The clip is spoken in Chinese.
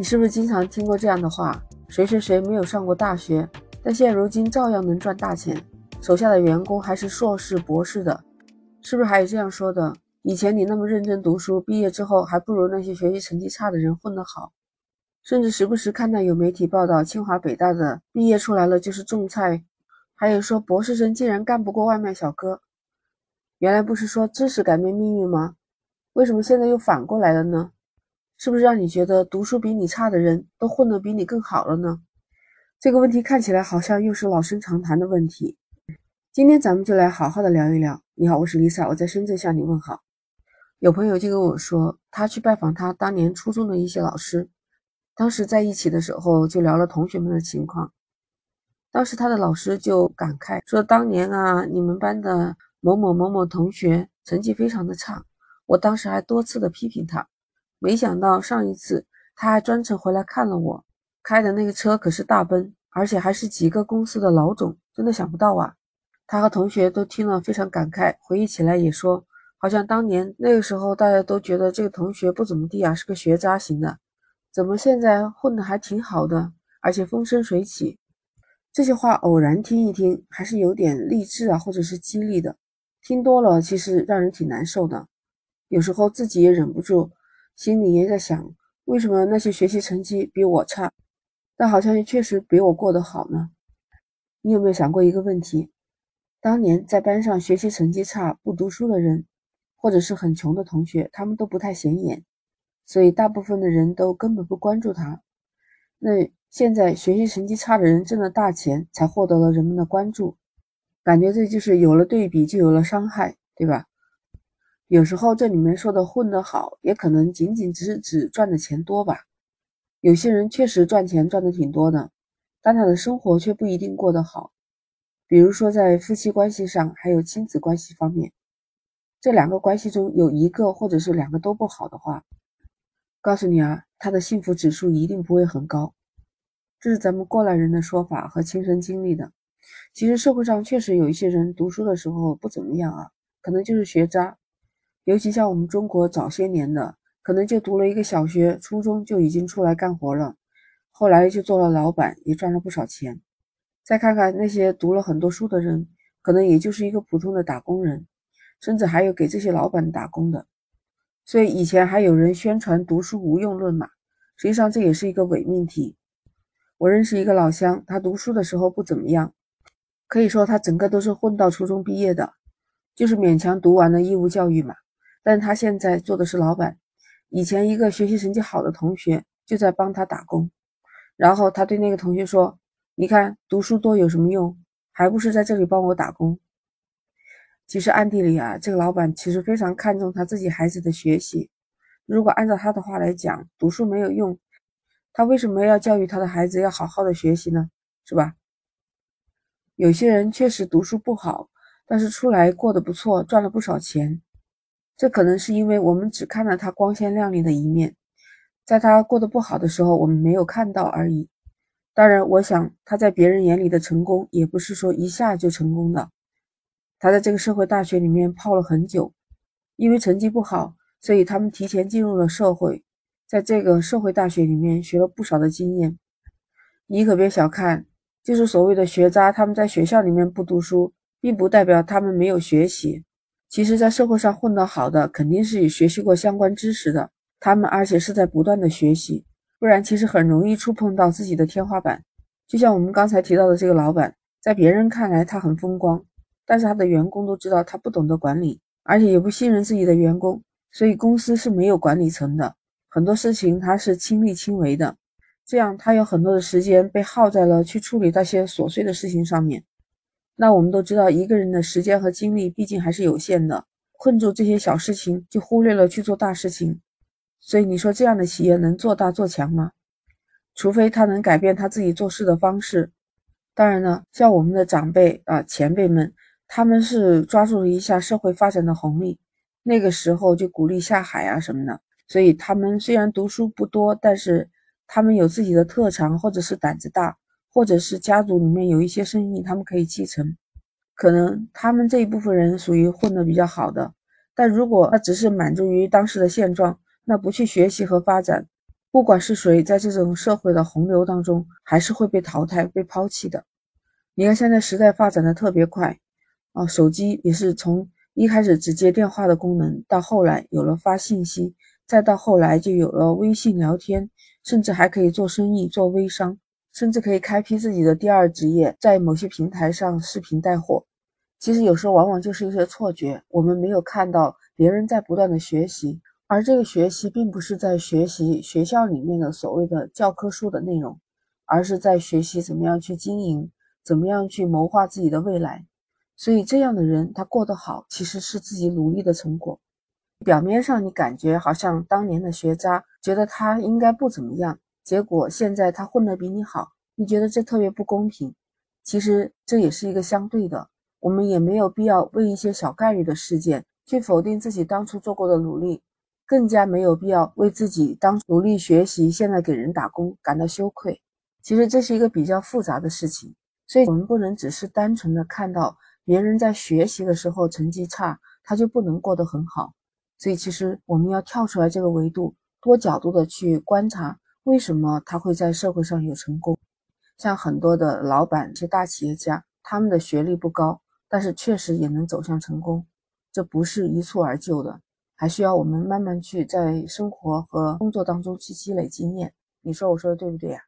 你是不是经常听过这样的话？谁谁谁没有上过大学，但现如今照样能赚大钱，手下的员工还是硕士、博士的，是不是还有这样说的？以前你那么认真读书，毕业之后还不如那些学习成绩差的人混得好，甚至时不时看到有媒体报道，清华北大的毕业出来了就是种菜，还有说博士生竟然干不过外卖小哥。原来不是说知识改变命运吗？为什么现在又反过来了呢？是不是让你觉得读书比你差的人都混得比你更好了呢？这个问题看起来好像又是老生常谈的问题。今天咱们就来好好的聊一聊。你好，我是 Lisa，我在深圳向你问好。有朋友就跟我说，他去拜访他当年初中的一些老师，当时在一起的时候就聊了同学们的情况。当时他的老师就感慨说：“当年啊，你们班的某某某某同学成绩非常的差，我当时还多次的批评他。”没想到上一次他还专程回来看了我，开的那个车可是大奔，而且还是几个公司的老总，真的想不到啊！他和同学都听了非常感慨，回忆起来也说，好像当年那个时候大家都觉得这个同学不怎么地啊，是个学渣型的，怎么现在混得还挺好的，而且风生水起？这些话偶然听一听，还是有点励志啊，或者是激励的，听多了其实让人挺难受的，有时候自己也忍不住。心里也在想，为什么那些学习成绩比我差，但好像也确实比我过得好呢？你有没有想过一个问题？当年在班上学习成绩差、不读书的人，或者是很穷的同学，他们都不太显眼，所以大部分的人都根本不关注他。那现在学习成绩差的人挣了大钱，才获得了人们的关注，感觉这就是有了对比就有了伤害，对吧？有时候这里面说的混得好，也可能仅仅只是指赚的钱多吧。有些人确实赚钱赚的挺多的，但他的生活却不一定过得好。比如说在夫妻关系上，还有亲子关系方面，这两个关系中有一个或者是两个都不好的话，告诉你啊，他的幸福指数一定不会很高。这是咱们过来人的说法和亲身经历的。其实社会上确实有一些人读书的时候不怎么样啊，可能就是学渣。尤其像我们中国早些年的，可能就读了一个小学、初中就已经出来干活了，后来就做了老板，也赚了不少钱。再看看那些读了很多书的人，可能也就是一个普通的打工人，甚至还有给这些老板打工的。所以以前还有人宣传读书无用论嘛，实际上这也是一个伪命题。我认识一个老乡，他读书的时候不怎么样，可以说他整个都是混到初中毕业的，就是勉强读完了义务教育嘛。但他现在做的是老板，以前一个学习成绩好的同学就在帮他打工，然后他对那个同学说：“你看读书多有什么用？还不是在这里帮我打工。”其实暗地里啊，这个老板其实非常看重他自己孩子的学习。如果按照他的话来讲，读书没有用，他为什么要教育他的孩子要好好的学习呢？是吧？有些人确实读书不好，但是出来过得不错，赚了不少钱。这可能是因为我们只看到他光鲜亮丽的一面，在他过得不好的时候，我们没有看到而已。当然，我想他在别人眼里的成功，也不是说一下就成功的。他在这个社会大学里面泡了很久，因为成绩不好，所以他们提前进入了社会，在这个社会大学里面学了不少的经验。你可别小看，就是所谓的学渣，他们在学校里面不读书，并不代表他们没有学习。其实，在社会上混得好的，肯定是有学习过相关知识的。他们而且是在不断的学习，不然其实很容易触碰到自己的天花板。就像我们刚才提到的这个老板，在别人看来他很风光，但是他的员工都知道他不懂得管理，而且也不信任自己的员工，所以公司是没有管理层的，很多事情他是亲力亲为的。这样他有很多的时间被耗在了去处理那些琐碎的事情上面。那我们都知道，一个人的时间和精力毕竟还是有限的，困住这些小事情，就忽略了去做大事情。所以你说这样的企业能做大做强吗？除非他能改变他自己做事的方式。当然呢，像我们的长辈啊、前辈们，他们是抓住了一下社会发展的红利，那个时候就鼓励下海啊什么的。所以他们虽然读书不多，但是他们有自己的特长，或者是胆子大。或者是家族里面有一些生意，他们可以继承，可能他们这一部分人属于混得比较好的。但如果他只是满足于当时的现状，那不去学习和发展，不管是谁，在这种社会的洪流当中，还是会被淘汰、被抛弃的。你看，现在时代发展的特别快，啊，手机也是从一开始只接电话的功能，到后来有了发信息，再到后来就有了微信聊天，甚至还可以做生意、做微商，甚至可以开辟自己的第二职业，在某些平台上视频带货。其实有时候往往就是一些错觉，我们没有看到别人在不断的学习。而这个学习并不是在学习学校里面的所谓的教科书的内容，而是在学习怎么样去经营，怎么样去谋划自己的未来。所以这样的人他过得好，其实是自己努力的成果。表面上你感觉好像当年的学渣，觉得他应该不怎么样，结果现在他混得比你好，你觉得这特别不公平。其实这也是一个相对的，我们也没有必要为一些小概率的事件去否定自己当初做过的努力。更加没有必要为自己当努力学习，现在给人打工感到羞愧。其实这是一个比较复杂的事情，所以我们不能只是单纯的看到别人在学习的时候成绩差，他就不能过得很好。所以其实我们要跳出来这个维度，多角度的去观察，为什么他会在社会上有成功。像很多的老板、一些大企业家，他们的学历不高，但是确实也能走向成功，这不是一蹴而就的。还需要我们慢慢去在生活和工作当中去积累经验，你说我说的对不对呀？